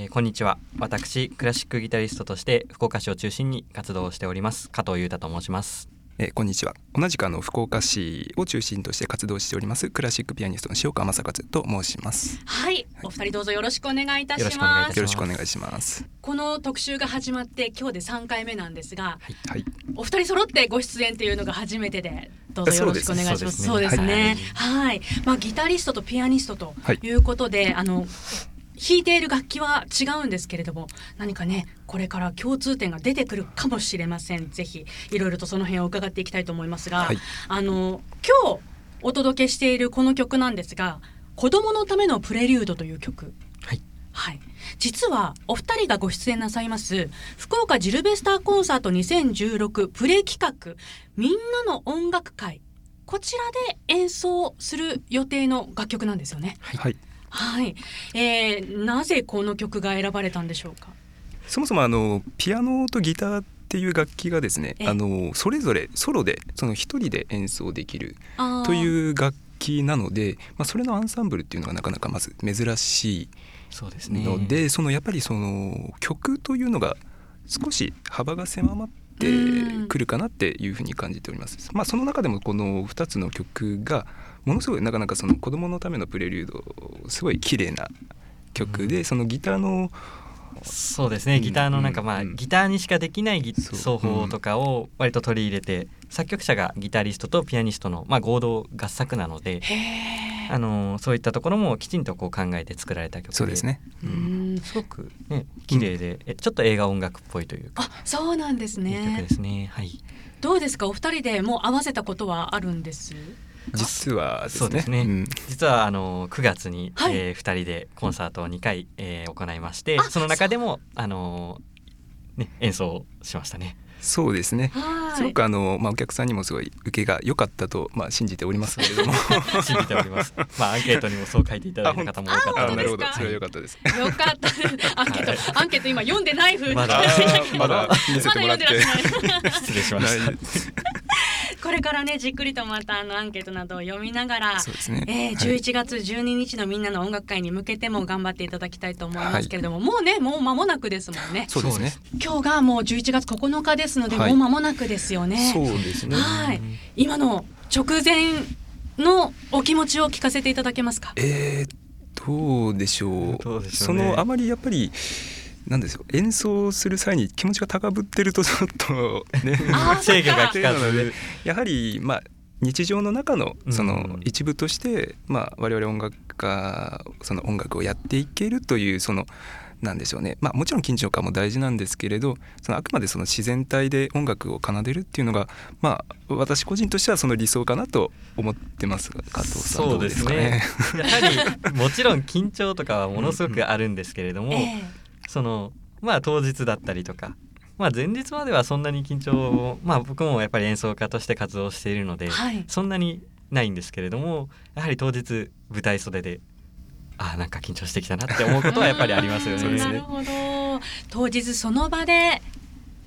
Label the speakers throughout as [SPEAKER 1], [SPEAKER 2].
[SPEAKER 1] えーこんにちは。私クラシックギタリストとして福岡市を中心に活動をしております加藤裕太と申します。
[SPEAKER 2] えーこんにちは。同じくあの福岡市を中心として活動しておりますクラシックピアニストの塩川正和と申します。
[SPEAKER 3] はい、お二人どうぞよろしくお願いいたし
[SPEAKER 1] よろしくお願いい
[SPEAKER 3] ます。
[SPEAKER 2] よろしくお願いします。
[SPEAKER 3] この特集が始まって今日で三回目なんですが、
[SPEAKER 2] はい。
[SPEAKER 3] お二人揃ってご出演っていうのが初めてで、どうぞよろしくお願いします。
[SPEAKER 1] そうですね。
[SPEAKER 3] そうですね。はい、まあギタリストとピアニストと
[SPEAKER 2] はい
[SPEAKER 3] いうことで、あの。弾いている楽器は違うんですけれども何かねこれから共通点が出てくるかもしれません。ぜひいろいろとその辺を伺っていきたいと思いますが、
[SPEAKER 2] はい。
[SPEAKER 3] あの今日お届けしているこの曲なんですが「子供のためのプレリュード」という曲。
[SPEAKER 1] はい。
[SPEAKER 3] はい、実はお二人がご出演なさいます福岡ジルベスターコンサート2016プレ企画みんなの音楽会。こちらで演奏する予定の楽曲なんですよね。
[SPEAKER 2] はい
[SPEAKER 3] はい、えー、なぜこの曲が選ばれたんでしょうか？
[SPEAKER 2] そもそもあのピアノとギターっていう楽器がですね
[SPEAKER 3] ええ。
[SPEAKER 2] あのそれぞれソロでその一人で演奏できるという楽器なので、まあ、それのアンサンブルっていうのがなかなかまず珍し
[SPEAKER 1] そうです
[SPEAKER 2] い
[SPEAKER 1] ね。
[SPEAKER 2] ので、そのやっぱりその曲というのが少し幅が狭まってくるかなっていうふうに感じております。まあ、その中でもこの2つの曲がものすごいなかなかその子供のためのプレリュードすごい綺麗な曲で、そのギターの
[SPEAKER 1] そうですね。ギターのなんかまあ、
[SPEAKER 2] うん。
[SPEAKER 1] ギターにしかできないギ
[SPEAKER 2] そう。
[SPEAKER 1] 奏法とかを割と取り入れて、作曲者がギタリストとピアニストのまあ合同合作なので、あのそういったところもきちんとこう考えて作られた曲で。
[SPEAKER 2] そうですね。
[SPEAKER 3] う
[SPEAKER 2] うん。
[SPEAKER 3] ん。
[SPEAKER 1] すごくね綺麗で、えちょっと映画音楽っぽいというか、
[SPEAKER 3] あそうなんです
[SPEAKER 1] いい曲
[SPEAKER 3] ね
[SPEAKER 1] で。すね。はい。
[SPEAKER 3] どうですか？お二人でもう合わせたことはあるんです？
[SPEAKER 2] 実はですね。
[SPEAKER 1] そうですね。
[SPEAKER 2] ん。
[SPEAKER 1] 実はあの9月に、
[SPEAKER 3] はい。
[SPEAKER 1] えー、2人でコンサートを2回、えー行いまして
[SPEAKER 3] あ
[SPEAKER 1] その中でもあのーね、演奏しましたね。
[SPEAKER 2] そうですね。
[SPEAKER 3] はい。
[SPEAKER 2] すごくあの、まあ、お客さんにもすごい受けが良かったと、まあ、信じておりますけれども。
[SPEAKER 1] 信じております。まあアンケートにもそう書いていただいた方も多かった
[SPEAKER 2] なるほど。
[SPEAKER 3] 本当ですか？
[SPEAKER 2] それは良かったです。
[SPEAKER 3] よかった。アンケート、アンケート今読んでない風
[SPEAKER 1] まだ
[SPEAKER 2] まだ見せてもらって。
[SPEAKER 3] まだ読んでらっしゃる
[SPEAKER 1] 失礼しました。
[SPEAKER 3] これからねじっくりとまたあのアンケートなどを読みながら
[SPEAKER 2] そうですね。
[SPEAKER 3] えー、
[SPEAKER 2] はい
[SPEAKER 3] 11月12日のみんなの音楽会に向けても頑張っていただきたいと思いますけれども、もうねもう間もなくですもんね
[SPEAKER 2] そうですね。
[SPEAKER 3] 今日がもう11月9日ですので、
[SPEAKER 2] はい
[SPEAKER 3] もう間もなくですよね
[SPEAKER 2] そうですね。
[SPEAKER 3] はい今の直前のお気持ちを聞かせていただけますか？
[SPEAKER 2] えー、どうでしょう。
[SPEAKER 1] どうでしょね
[SPEAKER 2] そうのあまりやっぱり。なんですよ演奏する際に気持ちが高ぶってると ちょっとね。
[SPEAKER 1] 制御が効か
[SPEAKER 2] っていうので
[SPEAKER 1] ず
[SPEAKER 2] やはりまあ日常の中のその
[SPEAKER 1] うん
[SPEAKER 2] 一部として、まあ、我々音楽家その音楽をやっていけるというそのなんでしょうね、まあ、もちろん緊張感も大事なんですけれどそのあくまでその自然体で音楽を奏でるっていうのが、まあ、私個人としてはその理想かなと思ってますが加藤さんどう
[SPEAKER 1] そうで
[SPEAKER 2] すすかね？。
[SPEAKER 1] やはり もちろん緊張とかはものすごくあるんですけれども、
[SPEAKER 3] え
[SPEAKER 1] そのまあ当日だったりとか。まあ前日まではそんなに緊張をまあ僕もやっぱり演奏家として活動しているので、
[SPEAKER 3] はい
[SPEAKER 1] そんなにないんですけれどもやはり当日舞台袖であーなんか緊張してきたなって思うことはやっぱりありますよね。
[SPEAKER 3] なるほど当日その場で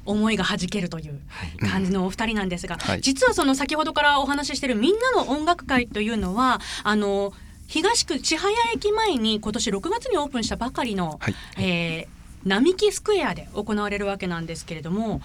[SPEAKER 3] 思いが弾けるという
[SPEAKER 1] はい
[SPEAKER 3] 感じのお二人なんですが、
[SPEAKER 2] はい
[SPEAKER 3] 実はその先ほどからお話ししているみんなの音楽会というのはあの東区千早駅前に今年6月にオープンしたばかりの、
[SPEAKER 2] はい。
[SPEAKER 3] えー並木スクエアで行われるわけなんですけれども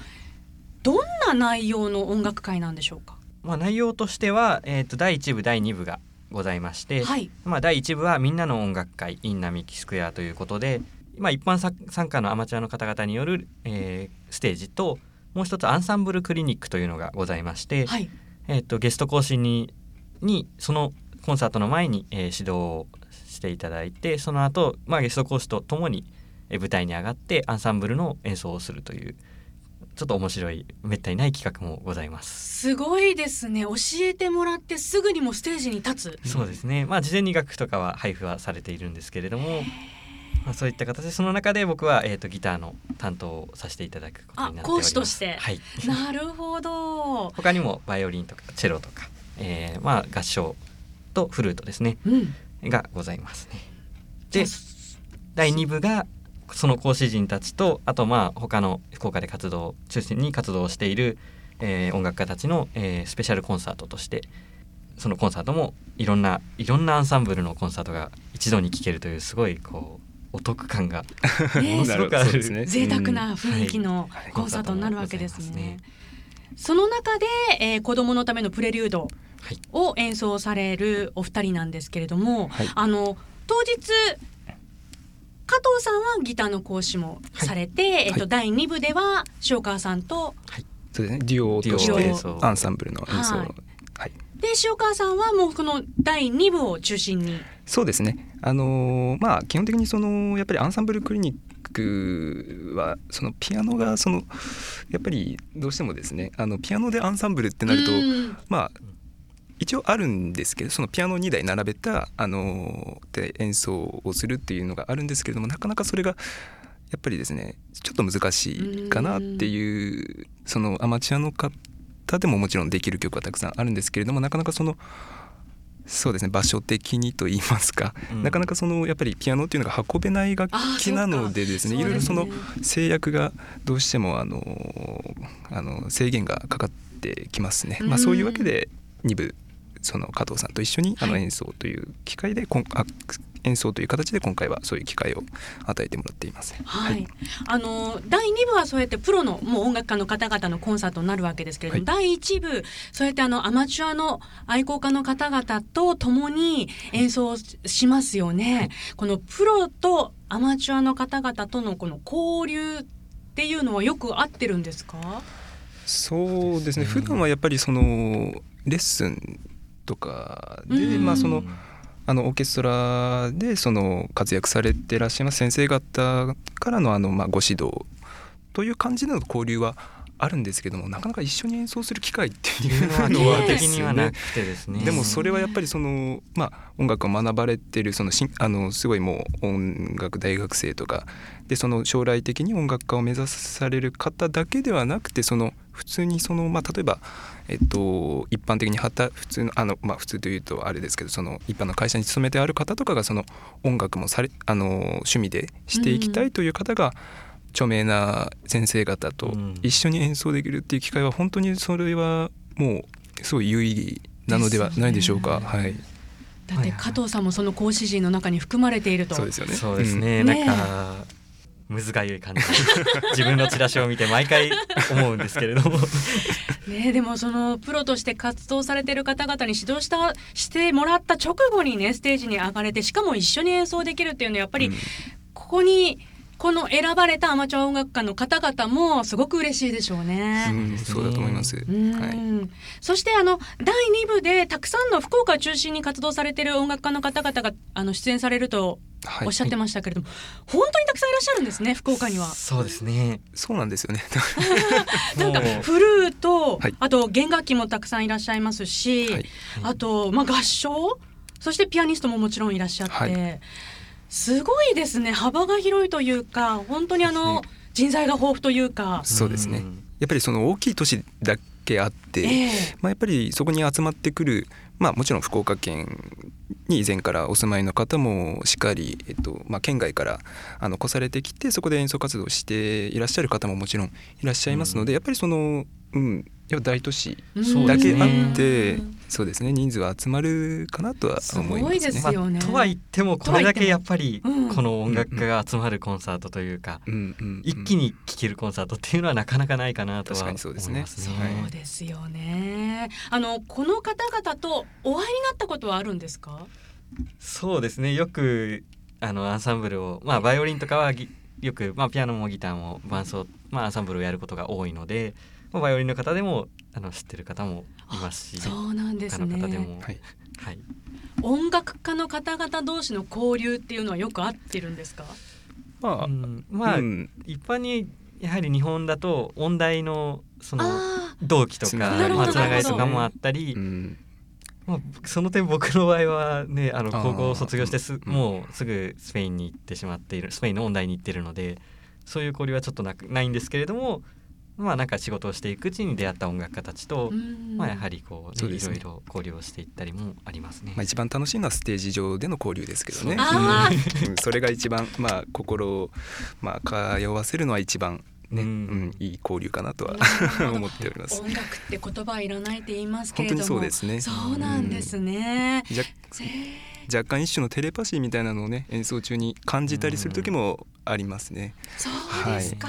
[SPEAKER 3] どんな内容の音楽会なんでしょうか？
[SPEAKER 1] まあ、内容としては、えー、と第1部第2部がございまして、
[SPEAKER 3] はい。
[SPEAKER 1] まあ、第1部はみんなの音楽会 in 並木スクエアということで、まあ、一般さ参加のアマチュアの方々による、えーステージともう一つアンサンブルクリニックというのがございまして、
[SPEAKER 3] はい。
[SPEAKER 1] えー、とゲスト講師ににそのコンサートの前に、えー指導をしていただいてその後、まあゲスト講師とともに、えー舞台に上がってアンサンブルの演奏をするというちょっと面白いめったにない企画もございます。
[SPEAKER 3] すごいですね教えてもらってすぐにもステージに立つ
[SPEAKER 1] そうですね。まあ事前に楽譜とかは配布はされているんですけれども、まあ、そういった形でその中で僕はえっ、とギターの担当をさせていただくことになっております。
[SPEAKER 3] あ講師として
[SPEAKER 1] はい。
[SPEAKER 3] なるほど、
[SPEAKER 1] 他にもバイオリンとかチェロとか、えー、まあ合唱とフルートですね。
[SPEAKER 3] うん、
[SPEAKER 1] がございますね。で第2部がその講師陣たちとあとまあ他の福岡で活動中心に活動をしている、えー音楽家たちの、えースペシャルコンサートとしてそのコンサートもいろんないろんなアンサンブルのコンサートが一度に聴けるというすごいこうお得感が
[SPEAKER 3] ね。
[SPEAKER 1] ものすごくある。
[SPEAKER 2] ね
[SPEAKER 3] 贅沢な雰囲気の
[SPEAKER 2] はい。
[SPEAKER 3] コンサートになるわけですね。
[SPEAKER 1] コンサートもござい。
[SPEAKER 3] その中で、えー子供のためのプレリュード。
[SPEAKER 1] はい
[SPEAKER 3] を演奏されるお二人なんですけれども、
[SPEAKER 2] はい。
[SPEAKER 3] あの当日加藤さんはギターの講師もされて、えっと、
[SPEAKER 2] はい
[SPEAKER 3] 第2部では塩川さんと
[SPEAKER 2] そうですね。デュオとし
[SPEAKER 3] デュオ
[SPEAKER 2] てアンサンブルの演奏。
[SPEAKER 3] はい。
[SPEAKER 2] はい。
[SPEAKER 3] で塩川さんはもうこの第2部を中心に。
[SPEAKER 2] そうですね。あのーまあ基本的にそのやっぱりアンサンブルクリニックはそのピアノがそのやっぱりどうしてもですねあのピアノでアンサンブルってなると
[SPEAKER 3] うん。
[SPEAKER 2] まあ一応あるんですけどそのピアノを2台並べたあのーで演奏をするっていうのがあるんですけれどもなかなかそれがやっぱりですねちょっと難しいかなっていうそのアマチュアの方でももちろんできる曲はたくさんあるんですけれどもなかなかそのそうですね場所的にと言いますか、
[SPEAKER 1] うん。
[SPEAKER 2] なかなかそのやっぱりピアノっていうのが運べない楽器なのでですねいろいろその制約がどうしてもあのあの制限がかかってきますね。まあ、
[SPEAKER 3] うん
[SPEAKER 2] そういうわけで2部その加藤さんと一緒にあの
[SPEAKER 3] はい
[SPEAKER 2] 演奏という機会で、こんあ演奏という形で今回はそういう機会を与えてもらっています。
[SPEAKER 3] はい、あの第2部はそうやってプロのもう音楽家の方々のコンサートになるわけですけれども、第1部そうやってあのアマチュアの愛好家の方々と共に演奏しますよね。このプロとアマチュアの方々とのこの交流っていうのはよく合ってるんですか？
[SPEAKER 2] そうですね
[SPEAKER 1] うん
[SPEAKER 2] 普段はやっぱりそのレッスンとかで、
[SPEAKER 3] うん。
[SPEAKER 2] まあそのあのオーケストラでその活躍されてらっしゃいます先生方からのあのまあご指導という感じでの交流はあるんですけどもなかなか一緒に演奏する機会って
[SPEAKER 1] い
[SPEAKER 2] いう
[SPEAKER 1] うのは
[SPEAKER 2] ですよね
[SPEAKER 1] にはなくてですね。
[SPEAKER 2] でもそれはやっぱりその、まあ、音楽を学ばれてるそのしんあのすごいもう音楽大学生とかでその将来的に音楽家を目指される方だけではなくてその普通にその、まあ、例えば、えっと、一般的に働普通のあの、まあ、普通というとあれですけどその一般の会社に勤めてある方とかがその音楽もされあの趣味でしていきたいという方が、著名な先生方と
[SPEAKER 1] うん。
[SPEAKER 2] 一緒に演奏できるっていう機会は本当にそれはもうすごい有意義なのではないでしょうか。
[SPEAKER 3] ですよ
[SPEAKER 2] はい、
[SPEAKER 3] だって加藤さんもその講師陣の中に含まれていると。
[SPEAKER 2] そうですよね。
[SPEAKER 1] そうですね、
[SPEAKER 3] うん。
[SPEAKER 1] なんかむずがゆい感じ。自分のチラシを見て毎回思うんですけれども。
[SPEAKER 3] ね、でもそのプロとして活動されてる方々に指導したしてもらった直後にねステージに上がれてしかも一緒に演奏できるっていうのはやっぱり
[SPEAKER 2] うん。
[SPEAKER 3] ここにこの選ばれたアマチュア音楽家の方々もすごく嬉しいでしょう
[SPEAKER 2] う
[SPEAKER 3] ね。
[SPEAKER 2] んそうだと思います。
[SPEAKER 3] うん
[SPEAKER 2] はい。
[SPEAKER 3] そしてあの第2部でたくさんの福岡を中心に活動されてる音楽家の方々があの出演されると
[SPEAKER 2] はい
[SPEAKER 3] おっしゃってましたけれども、本当にたくさんいらっしゃるんですね福岡には。
[SPEAKER 1] そうですね
[SPEAKER 2] そうなんですよね。
[SPEAKER 3] なんかフルート、
[SPEAKER 2] はい
[SPEAKER 3] あと弦楽器もたくさんいらっしゃいますし、
[SPEAKER 2] はい
[SPEAKER 3] あと、まあ、合唱そしてピアニストももちろんいらっしゃって、
[SPEAKER 2] はい
[SPEAKER 3] すごいですね。幅が広いというか本当にあの、人材が豊富というか。
[SPEAKER 2] そうですね。
[SPEAKER 1] ん。
[SPEAKER 2] やっぱりその大きい都市だけあって、
[SPEAKER 3] ええ。
[SPEAKER 2] まあ、やっぱりそこに集まってくる、まあ、もちろん福岡県に以前からお住まいの方もしっかり、えっとまあ、県外からあの越されてきてそこで演奏活動をしていらっしゃる方ももちろんいらっしゃいますので、やっぱりその、うん、やっぱ大都市
[SPEAKER 3] うん
[SPEAKER 2] だけあ
[SPEAKER 1] うん
[SPEAKER 2] って、そうですね。人数は集まるかなとは思いますね。
[SPEAKER 3] すごいですよね。
[SPEAKER 1] まあとは言ってもこれだけやっぱりこの音楽家が集まるコンサートというか、
[SPEAKER 2] うん。うんうん
[SPEAKER 1] 一気に聴けるコンサートっていうのはなかなかないかなとは
[SPEAKER 2] 確か
[SPEAKER 1] 思い
[SPEAKER 2] にそうですね。
[SPEAKER 1] ますね。
[SPEAKER 3] そうですよね。あのこの方々とお会いになったことはあるんですか？
[SPEAKER 1] そうですね。よくあのアンサンブルをまあバイオリンとかはぎよく、まあ、ピアノもギターも伴奏、まあ、アンサンブルをやることが多いので、まあ、バイオリンの方でもあの知ってる方もいますし
[SPEAKER 3] そうなんです
[SPEAKER 1] 他の方で
[SPEAKER 3] ね。
[SPEAKER 1] も、
[SPEAKER 2] はい。
[SPEAKER 1] はい、
[SPEAKER 3] 音楽家の方々同士の交流っていうのはよく合ってるんですか？
[SPEAKER 2] まあ、
[SPEAKER 1] うんまあ、
[SPEAKER 2] うん。
[SPEAKER 1] 一般にやはり日本だと音大のその
[SPEAKER 3] あ
[SPEAKER 1] 同期とかまあ、つながりとかもあったり、
[SPEAKER 2] うん。
[SPEAKER 1] まあ、その点僕の場合はねあの高校を卒業してす
[SPEAKER 2] うん。
[SPEAKER 1] もうすぐスペインに行ってしまっているスペインの音大に行ってるのでそういう交流はちょっとなくないんですけれどもまあなんか仕事をしていくうちに出会った音楽家たちと、
[SPEAKER 3] うん
[SPEAKER 1] まあやはりこう,、ね、いろ
[SPEAKER 2] そうですね
[SPEAKER 1] いろ交流をしていったりもありますね。
[SPEAKER 2] まあ、一番楽しいのはステージ上での交流ですけどね。
[SPEAKER 3] あ
[SPEAKER 2] うんそれが一番、まあ、心を、まあ、通わせるのは一番、ね
[SPEAKER 1] う
[SPEAKER 2] うんんいい交流かなとは 思っております。
[SPEAKER 3] 音楽って言葉はいらないって言いますけれども
[SPEAKER 2] 本当にそうですね。
[SPEAKER 3] そうなんですね。
[SPEAKER 2] じゃ
[SPEAKER 3] へー
[SPEAKER 2] 若干一種のテレパシーみたいなのをね演奏中に感じたりする時もありますね。
[SPEAKER 3] そうですか、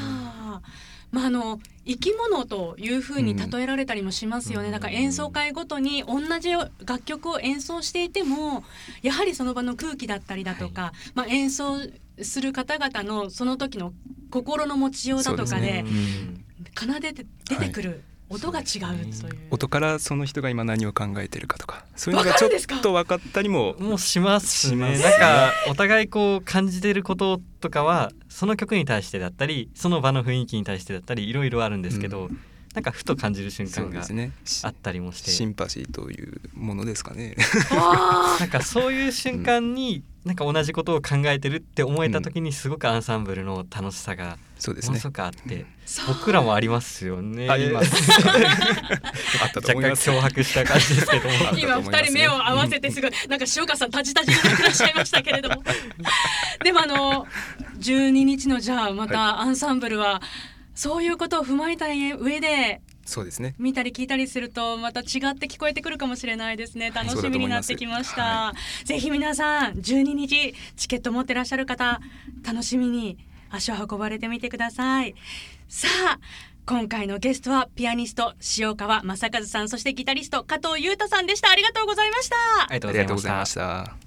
[SPEAKER 3] まあ、あの生き物というふうに例えられたりもしますよね、
[SPEAKER 1] うん。
[SPEAKER 3] だから演奏会ごとに同じ楽曲を演奏していてもやはりその場の空気だったりだとか、まあ、演奏する方々のその時の心の持ちようだとかで
[SPEAKER 2] ね。
[SPEAKER 1] うん。
[SPEAKER 3] 奏でて出てくる音が違うという。
[SPEAKER 2] 音からその人が今何を考えてるかとか。そういうのがちょっと分かったりも
[SPEAKER 1] もうします。ねなんかお互いこう感じてることとかはその曲に対してだったりその場の雰囲気に対してだったりいろいろあるんですけど、
[SPEAKER 2] う
[SPEAKER 1] なんかふと感じる瞬間があったりもして、
[SPEAKER 2] シンパシーというものですかね。
[SPEAKER 3] わ
[SPEAKER 1] なんかそういう瞬間になんか同じことを考えてるって思えた時にすごくアンサンブルの楽しさが
[SPEAKER 2] そうですね
[SPEAKER 1] ものす。ごくあって、
[SPEAKER 3] そう
[SPEAKER 1] 僕らもありますよね。
[SPEAKER 2] あります。あったと
[SPEAKER 1] 若干
[SPEAKER 2] 思います。
[SPEAKER 1] 脅迫した感じですけども。
[SPEAKER 3] 今二人目を合わせてすぐなんか塩川さんタジタジになってらっしゃいましたけれども でもあの12日のじゃあまたアンサンブルはそういうことを踏まえた上で
[SPEAKER 2] そうですね。
[SPEAKER 3] 見たり聞いたりするとまた違って聞こえてくるかもしれないですね。楽しみになってきました、
[SPEAKER 2] そうだ
[SPEAKER 3] ぜひ皆さん12日チケット持ってらっしゃる方楽しみに足を運ばれてみてください。さあ今回のゲストはピアニスト塩川正和さんそしてギタリスト加藤裕太さんでした。ありがとうございました。
[SPEAKER 1] ありがと
[SPEAKER 2] あ
[SPEAKER 1] うございました